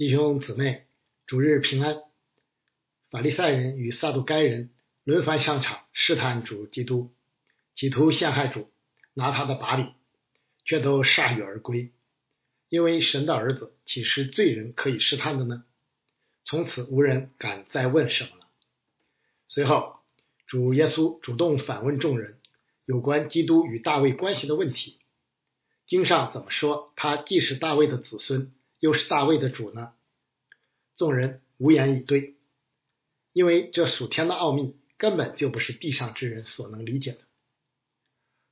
弟兄姊妹，主日平安。法利赛人与撒杜该人轮番上场试探主基督，企图陷害主，拿他的把柄，却都铩羽而归。因为神的儿子岂是罪人可以试探的呢？从此无人敢再问什么了。随后，主耶稣主动反问众人有关基督与大卫关系的问题。经上怎么说他既是大卫的子孙？又是大卫的主呢？众人无言以对，因为这属天的奥秘根本就不是地上之人所能理解的。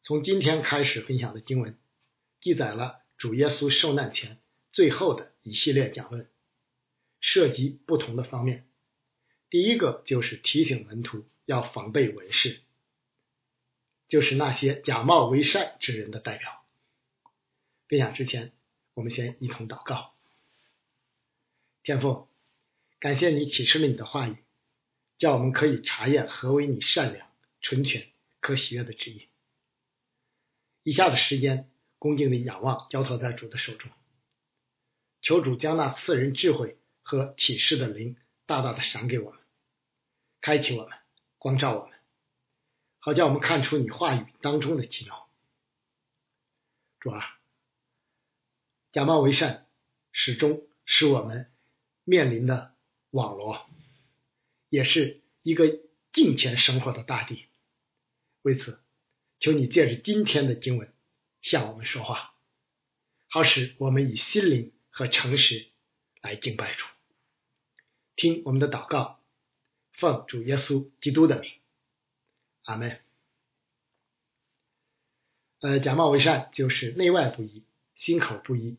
从今天开始分享的经文，记载了主耶稣受难前最后的一系列讲论，涉及不同的方面。第一个就是提醒门徒要防备文士，就是那些假冒为善之人的代表。分享之前，我们先一同祷告。天父，感谢你启示了你的话语，叫我们可以查验何为你善良、纯全、可喜悦的旨意。以下的时间，恭敬的仰望，交托在主的手中，求主将那赐人智慧和启示的灵大大的赏给我们，开启我们，光照我们，好叫我们看出你话语当中的奇妙。主啊，假冒为善，始终使我们。面临的网罗，也是一个金钱生活的大地。为此，求你借着今天的经文向我们说话，好使我们以心灵和诚实来敬拜主。听我们的祷告，奉主耶稣基督的名，阿门。呃，假冒为善就是内外不一，心口不一，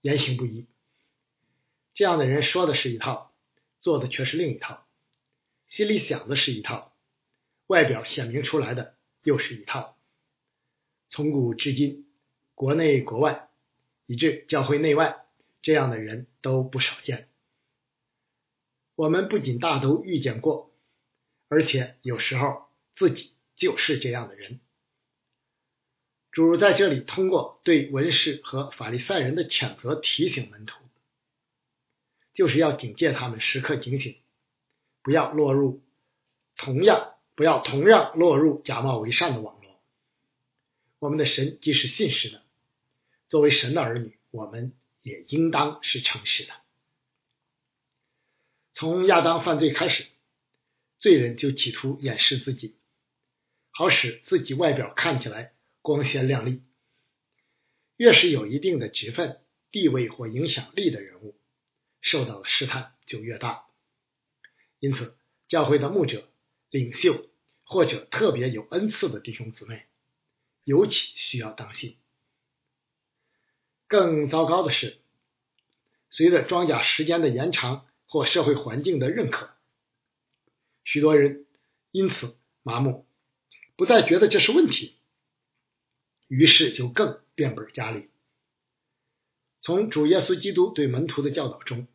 言行不一。这样的人说的是一套，做的却是另一套；心里想的是一套，外表显明出来的又是一套。从古至今，国内国外，以致教会内外，这样的人都不少见。我们不仅大都遇见过，而且有时候自己就是这样的人。主在这里通过对文士和法利赛人的谴责，提醒门徒。就是要警戒他们，时刻警醒，不要落入同样不要同样落入假冒为善的网络。我们的神既是信实的，作为神的儿女，我们也应当是诚实的。从亚当犯罪开始，罪人就企图掩饰自己，好使自己外表看起来光鲜亮丽。越是有一定的职分、地位或影响力的人物。受到的试探就越大，因此教会的牧者、领袖或者特别有恩赐的弟兄姊妹，尤其需要当心。更糟糕的是，随着庄稼时间的延长或社会环境的认可，许多人因此麻木，不再觉得这是问题，于是就更变本加厉。从主耶稣基督对门徒的教导中，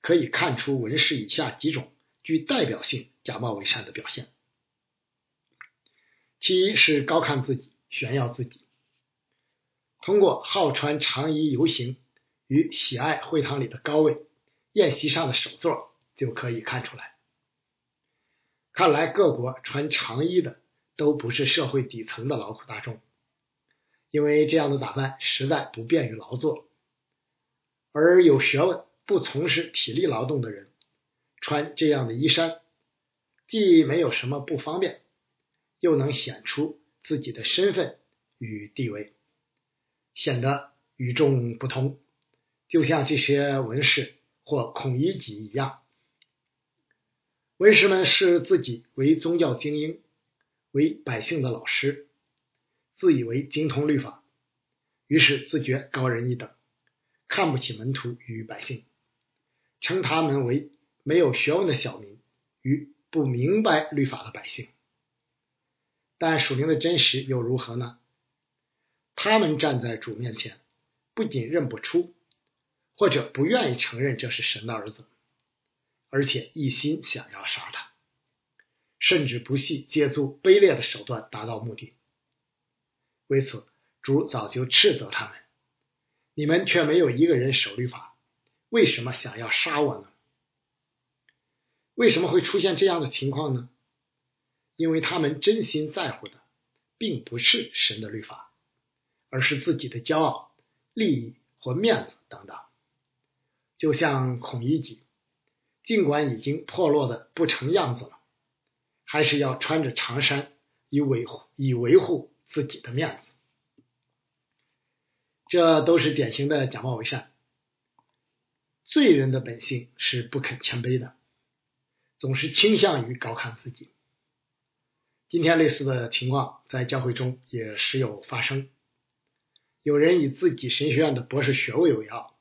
可以看出文士以下几种具代表性假冒伪善的表现：其一是高看自己、炫耀自己，通过好穿长衣游行与喜爱会堂里的高位、宴席上的首座就可以看出来。看来各国穿长衣的都不是社会底层的劳苦大众。因为这样的打扮实在不便于劳作，而有学问、不从事体力劳动的人穿这样的衣衫，既没有什么不方便，又能显出自己的身份与地位，显得与众不同，就像这些文士或孔乙己一样。文士们视自己为宗教精英，为百姓的老师。自以为精通律法，于是自觉高人一等，看不起门徒与百姓，称他们为没有学问的小民与不明白律法的百姓。但属灵的真实又如何呢？他们站在主面前，不仅认不出，或者不愿意承认这是神的儿子，而且一心想要杀他，甚至不惜借助卑劣的手段达到目的。为此，主早就斥责他们，你们却没有一个人守律法，为什么想要杀我呢？为什么会出现这样的情况呢？因为他们真心在乎的，并不是神的律法，而是自己的骄傲、利益或面子等等。就像孔乙己，尽管已经破落的不成样子了，还是要穿着长衫以维护以维护自己的面子。这都是典型的假冒伪善。罪人的本性是不肯谦卑的。总是倾向于高看自己。今天类似的情况在教会中也时有发生。有人以自己神学院的博士学位为傲，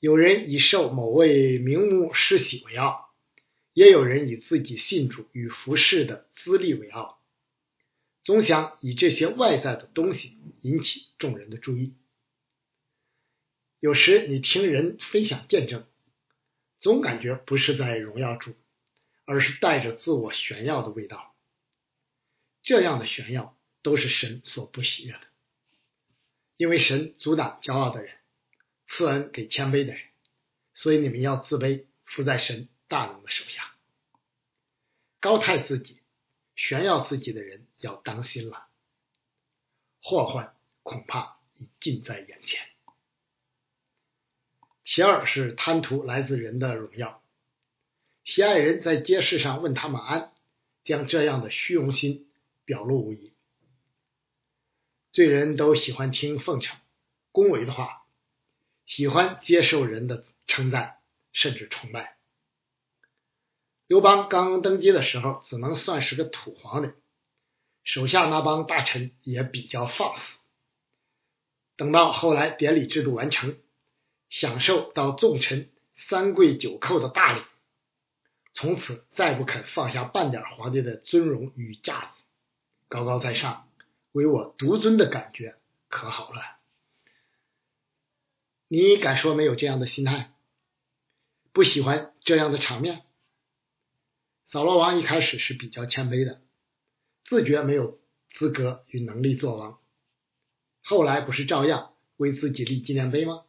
有人以受某位名牧施洗为傲，也有人以自己信主与服侍的资历为傲，总想以这些外在的东西引起众人的注意。有时你听人分享见证，总感觉不是在荣耀主。而是带着自我炫耀的味道，这样的炫耀都是神所不喜悦的，因为神阻挡骄傲的人，赐恩给谦卑的人，所以你们要自卑，伏在神大能的手下。高抬自己、炫耀自己的人要当心了，祸患恐怕已近在眼前。其二是贪图来自人的荣耀。喜爱人在街市上问他们安，将这样的虚荣心表露无遗。罪人都喜欢听奉承、恭维的话，喜欢接受人的称赞，甚至崇拜。刘邦刚登基的时候，只能算是个土皇帝，手下那帮大臣也比较放肆。等到后来典礼制度完成，享受到众臣三跪九叩的大礼。从此再不肯放下半点皇帝的尊荣与架子，高高在上，唯我独尊的感觉可好了。你敢说没有这样的心态？不喜欢这样的场面？扫罗王一开始是比较谦卑的，自觉没有资格与能力做王，后来不是照样为自己立纪念碑吗？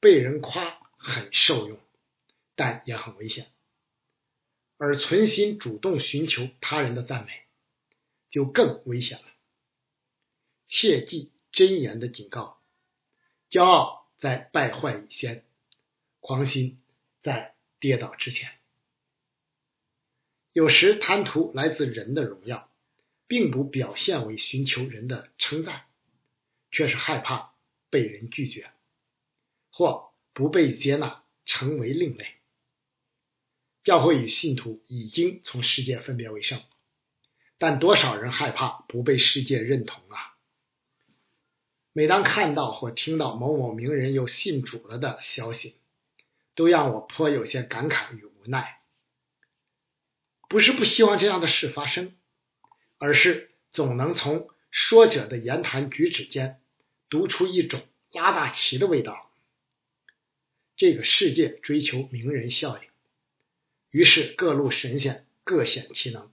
被人夸很受用。但也很危险，而存心主动寻求他人的赞美，就更危险了。切记真言的警告：骄傲在败坏以先，狂心在跌倒之前。有时贪图来自人的荣耀，并不表现为寻求人的称赞，却是害怕被人拒绝，或不被接纳，成为另类。教会与信徒已经从世界分别为圣，但多少人害怕不被世界认同啊？每当看到或听到某某名人又信主了的消息，都让我颇有些感慨与无奈。不是不希望这样的事发生，而是总能从说者的言谈举止间读出一种拉大旗的味道。这个世界追求名人效应。于是各路神仙各显其能，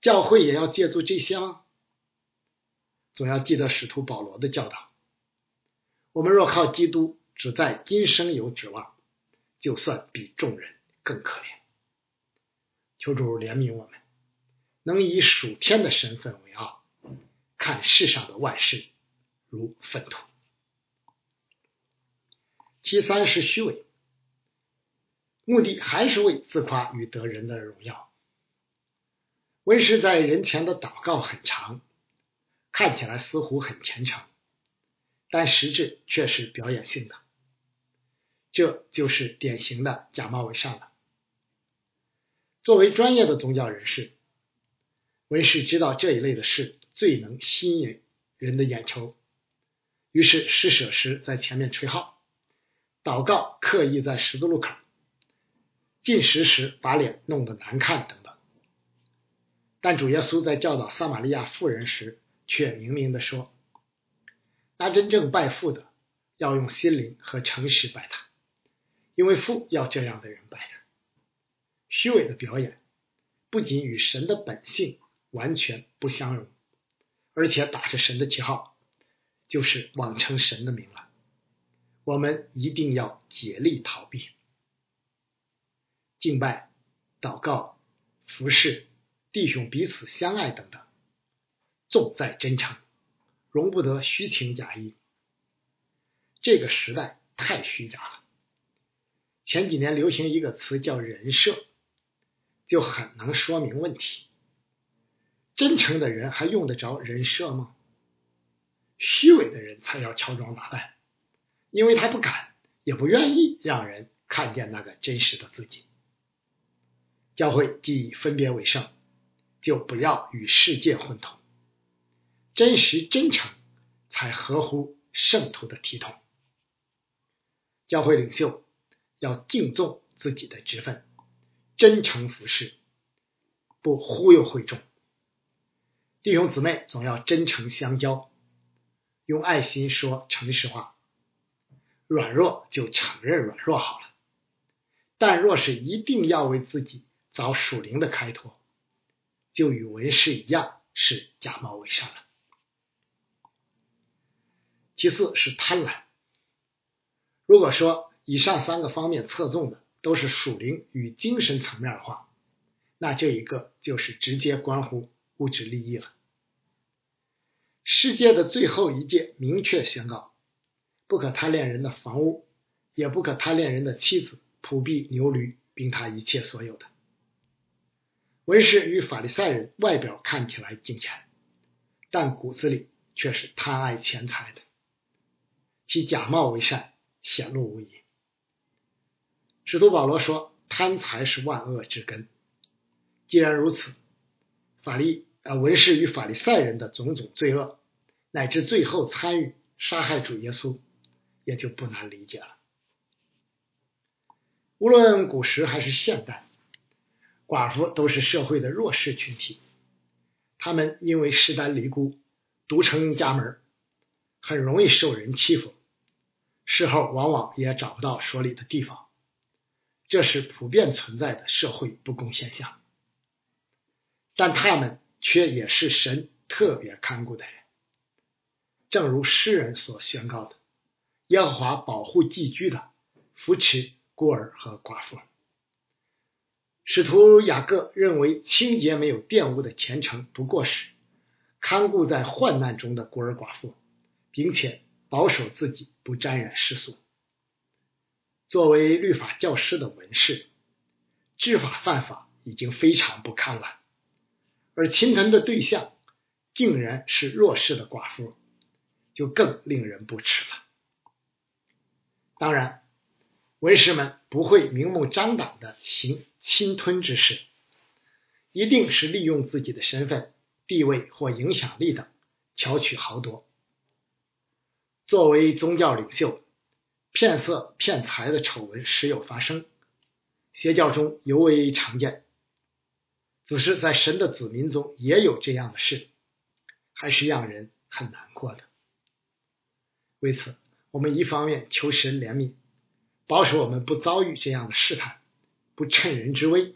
教会也要借助这些吗？总要记得使徒保罗的教导：我们若靠基督只在今生有指望，就算比众人更可怜。求主怜悯我们，能以属天的身份为傲，看世上的万事如粪土。其三是虚伪。目的还是为自夸与得人的荣耀。文士在人前的祷告很长，看起来似乎很虔诚，但实质却是表演性的。这就是典型的假冒伪善了。作为专业的宗教人士，文士知道这一类的事最能吸引人的眼球，于是施舍时在前面吹号，祷告刻意在十字路口。进食时把脸弄得难看等等，但主耶稣在教导撒玛利亚妇人时，却明明的说：“那真正拜父的，要用心灵和诚实拜他，因为父要这样的人拜他。”虚伪的表演不仅与神的本性完全不相容，而且打着神的旗号，就是妄称神的名了，我们一定要竭力逃避。敬拜、祷告、服侍、弟兄彼此相爱等等，重在真诚，容不得虚情假意。这个时代太虚假了。前几年流行一个词叫“人设”，就很能说明问题。真诚的人还用得着人设吗？虚伪的人才要乔装打扮，因为他不敢，也不愿意让人看见那个真实的自己。教会既分别为圣，就不要与世界混同，真实真诚才合乎圣徒的体统。教会领袖要敬重自己的职分，真诚服侍，不忽悠会众。弟兄姊妹总要真诚相交，用爱心说诚实话。软弱就承认软弱好了，但若是一定要为自己。找属灵的开脱，就与文士一样是假冒伪善了。其次是贪婪。如果说以上三个方面侧重的都是属灵与精神层面的话，那这一个就是直接关乎物质利益了。世界的最后一诫明确宣告：不可贪恋人的房屋，也不可贪恋人的妻子、仆婢、牛驴，并他一切所有的。文士与法利赛人外表看起来敬虔，但骨子里却是贪爱钱财的，其假冒为善显露无遗。使徒保罗说：“贪财是万恶之根。”既然如此，法利呃文士与法利赛人的种种罪恶，乃至最后参与杀害主耶稣，也就不难理解了。无论古时还是现代。寡妇都是社会的弱势群体，他们因为势单力孤、独撑家门，很容易受人欺负，事后往往也找不到说理的地方，这是普遍存在的社会不公现象。但他们却也是神特别看顾的人，正如诗人所宣告的：“耶和华保护寄居的，扶持孤儿和寡妇。”使徒雅各认为，清洁没有玷污的虔诚，不过是看顾在患难中的孤儿寡妇，并且保守自己不沾染世俗。作为律法教师的文士，知法犯法已经非常不堪了，而侵吞的对象竟然是弱势的寡妇，就更令人不齿了。当然，文士们不会明目张胆的行。侵吞之事，一定是利用自己的身份、地位或影响力等，巧取豪夺。作为宗教领袖，骗色骗财的丑闻时有发生，邪教中尤为常见。只是在神的子民中也有这样的事，还是让人很难过的。为此，我们一方面求神怜悯，保守我们不遭遇这样的试探。不趁人之危。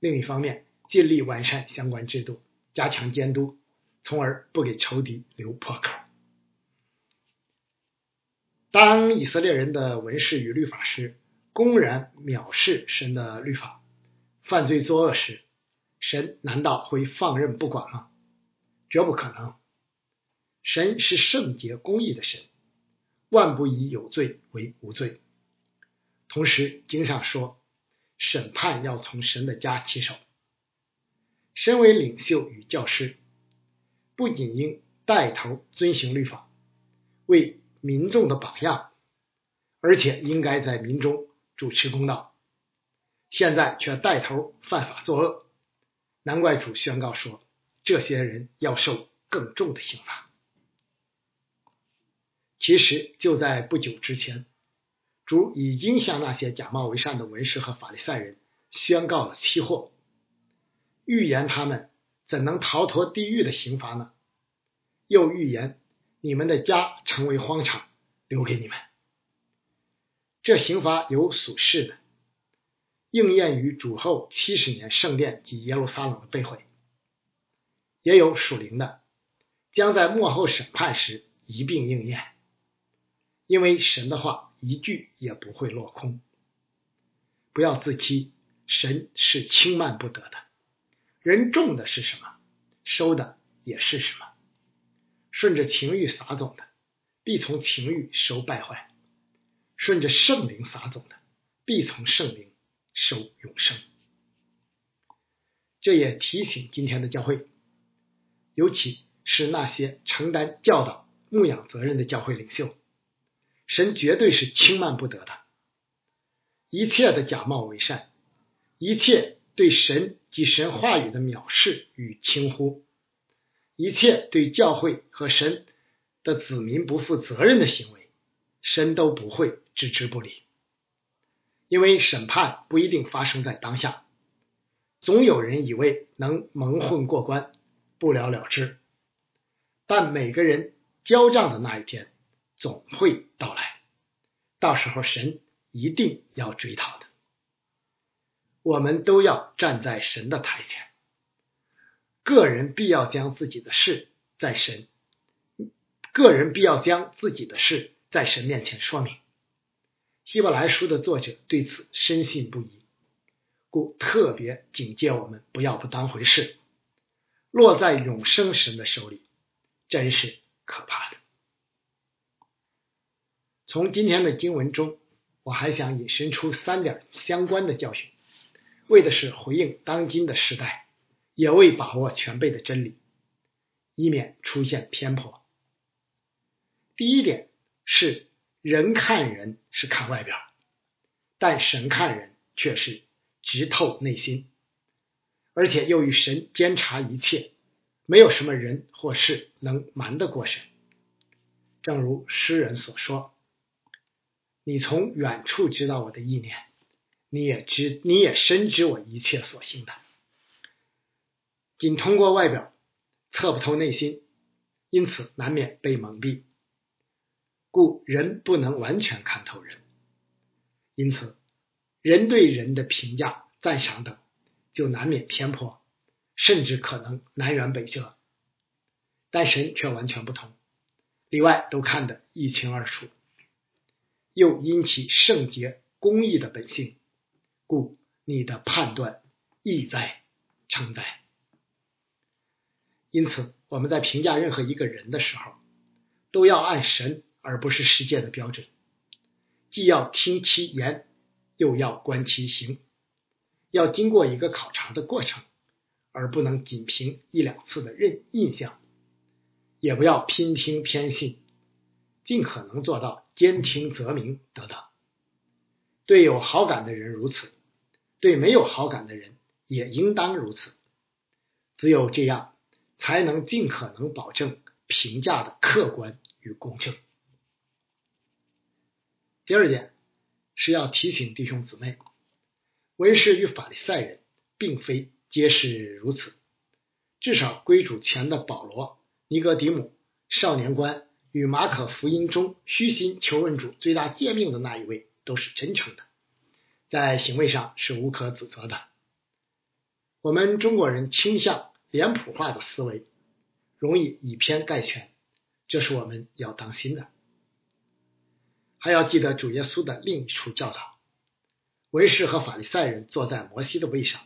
另一方面，尽力完善相关制度，加强监督，从而不给仇敌留破口。当以色列人的文士与律法师公然藐视神的律法，犯罪作恶时，神难道会放任不管吗？绝不可能。神是圣洁公义的神，万不以有罪为无罪。同时，经上说。审判要从神的家起手。身为领袖与教师，不仅应带头遵行律法，为民众的榜样，而且应该在民中主持公道。现在却带头犯法作恶，难怪主宣告说，这些人要受更重的刑罚。其实就在不久之前。主已经向那些假冒为善的文士和法利赛人宣告了期货，预言他们怎能逃脱地狱的刑罚呢？又预言你们的家成为荒场，留给你们。这刑罚有属世的，应验于主后七十年圣殿及耶路撒冷的被毁；也有属灵的，将在末后审判时一并应验。因为神的话一句也不会落空。不要自欺，神是轻慢不得的。人种的是什么，收的也是什么。顺着情欲撒种的，必从情欲收败坏；顺着圣灵撒种的，必从圣灵收永生。这也提醒今天的教会，尤其是那些承担教导、牧养责任的教会领袖，神绝对是轻慢不得的。一切的假冒伪善，一切对神及神话语的藐视与轻忽，一切对教会和神的子民不负责任的行为，神都不会置之不理，因为审判不一定发生在当下。总有人以为能蒙混过关，不了了之。但每个人交账的那一天总会到来，到时候神一定要追讨的。我们都要站在神的台前，个人必要将自己的事在神，个人必要将自己的事在神面前说明。希伯来书的作者对此深信不疑。故特别警戒我们不要不当回事，落在永生神的手里，真是可怕的。从今天的经文中，我还想引申出三点相关的教训，为的是回应当今的时代，也未把握全备的真理，以免出现偏颇。第一点是，人看人是看外表，但神看人却是。直透内心，而且又与神监察一切，没有什么人或事能瞒得过神。正如诗人所说：“你从远处知道我的意念，你也知，你也深知我一切所行的。仅通过外表，测不透内心，因此难免被蒙蔽。故人不能完全看透人，因此。”人对人的评价、赞赏等，就难免偏颇，甚至可能南辕北辙。但神却完全不同，里外都看得一清二楚，又因其圣洁、公义的本性，故你的判断意在承载。因此，我们在评价任何一个人的时候，都要按神而不是世界的标准，既要听其言。又要观其行，要经过一个考察的过程，而不能仅凭一两次的认印象，也不要偏听偏信，尽可能做到兼听则明等等。对有好感的人如此，对没有好感的人也应当如此。只有这样，才能尽可能保证评价的客观与公正。第二点。是要提醒弟兄姊妹，文士与法利赛人并非皆是如此。至少归主前的保罗、尼格迪姆、少年官与马可福音中虚心求问主最大诫命的那一位都是真诚的，在行为上是无可指责的。我们中国人倾向脸谱化的思维，容易以偏概全，这是我们要当心的。还要记得主耶稣的另一处教导：文士和法利赛人坐在摩西的位上，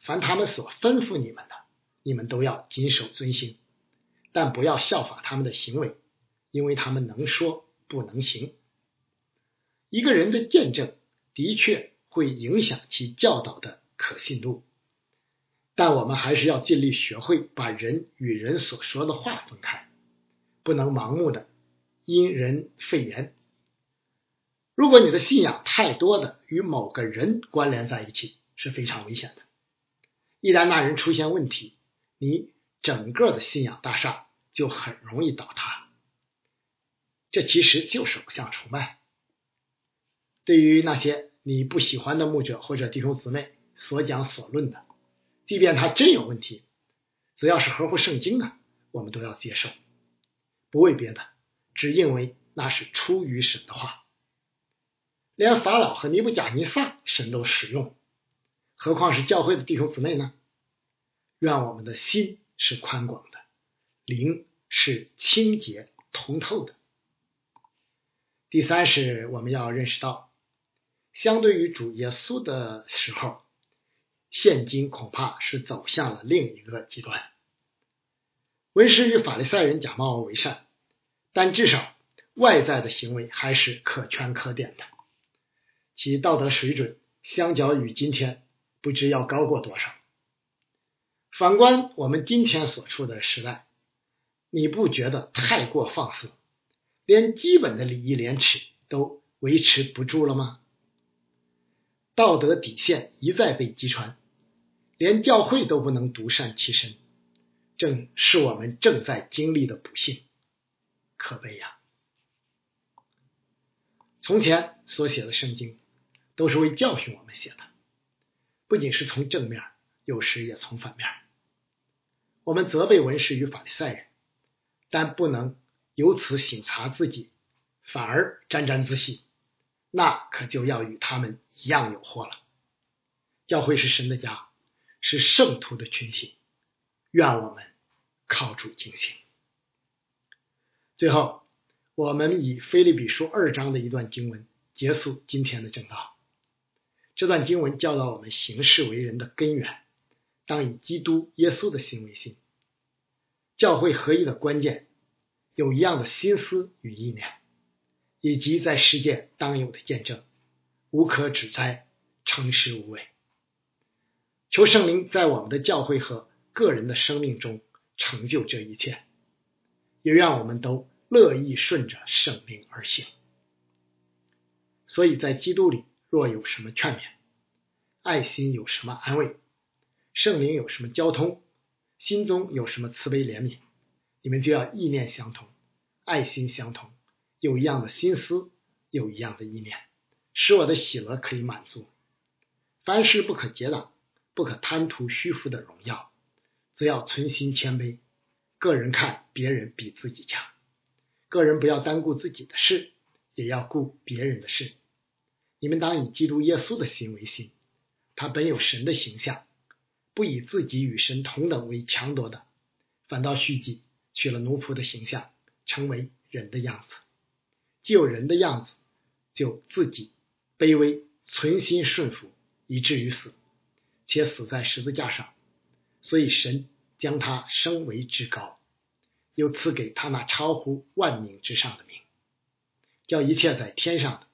凡他们所吩咐你们的，你们都要谨守遵行，但不要效法他们的行为，因为他们能说不能行。一个人的见证的确会影响其教导的可信度，但我们还是要尽力学会把人与人所说的话分开，不能盲目的因人废言。如果你的信仰太多的与某个人关联在一起，是非常危险的。一旦那人出现问题，你整个的信仰大厦就很容易倒塌。这其实就是偶像崇拜。对于那些你不喜欢的牧者或者弟兄姊妹所讲所论的，即便他真有问题，只要是合乎圣经的，我们都要接受，不为别的，只因为那是出于神的话。连法老和尼布甲尼撒神都使用，何况是教会的弟兄姊妹呢？愿我们的心是宽广的，灵是清洁通透的。第三是我们要认识到，相对于主耶稣的时候，现今恐怕是走向了另一个极端。文士与法利赛人假冒为善，但至少外在的行为还是可圈可点的，其道德水准相较于今天不知要高过多少。反观我们今天所处的时代，你不觉得太过放肆？连基本的礼义廉耻都维持不住了吗？道德底线一再被击穿，连教会都不能独善其身，正是我们正在经历的不幸，可悲呀！从前所写的圣经都是为教训我们写的，不仅是从正面，有时也从反面。我们责备文士与法利赛人，但不能。由此省察自己，反而沾沾自喜，那可就要与他们一样有祸了。教会是神的家，是圣徒的群体，愿我们靠主警醒。最后，我们以菲利比书二章的一段经文结束今天的正道。这段经文教导我们行事为人的根源，当以基督耶稣的心为心。教会合一的关键。有一样的心思与意念，以及在世界当有的见证，无可指摘，诚实无伪。求圣灵在我们的教会和个人的生命中成就这一切，也愿我们都乐意顺着圣灵而行。所以在基督里，若有什么劝勉，爱心有什么安慰，圣灵有什么交通，心中有什么慈悲怜悯。你们就要意念相同，爱心相同，有一样的心思，有一样的意念，使我的喜乐可以满足。凡事不可结党，不可贪图虚浮的荣耀，只要存心谦卑。个人看别人比自己强，个人不要单顾自己的事，也要顾别人的事。你们当以基督耶稣的心为心，他本有神的形象，不以自己与神同等为强夺的，反倒虚己。取了奴仆的形象，成为人的样子。既有人的样子，就自己卑微，存心顺服，以至于死，且死在十字架上。所以神将他升为至高，又赐给他那超乎万名之上的名，叫一切在天上的、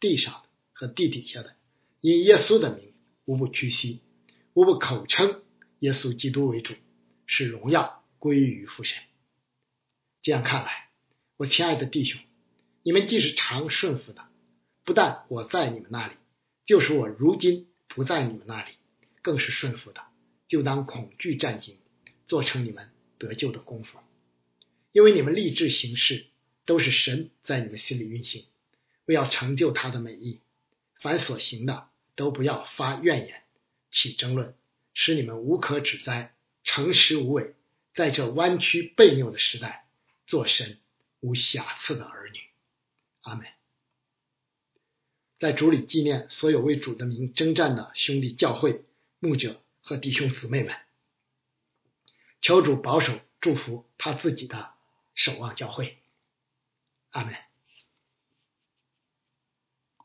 地上的和地底下的，以耶稣的名，无不屈膝，无不口称耶稣基督为主，使荣耀归于父神。这样看来，我亲爱的弟兄，你们既是常顺服的，不但我在你们那里，就是我如今不在你们那里，更是顺服的，就当恐惧战兢，做成你们得救的功夫。因为你们立志行事，都是神在你们心里运行，为要成就他的美意。凡所行的，都不要发怨言，起争论，使你们无可指摘，诚实无伪，在这弯曲背拗的时代。做神无瑕疵的儿女，阿门。在主里纪念所有为主的名征战的兄弟教会牧者和弟兄姊妹们，求主保守祝福他自己的守望教会，阿门。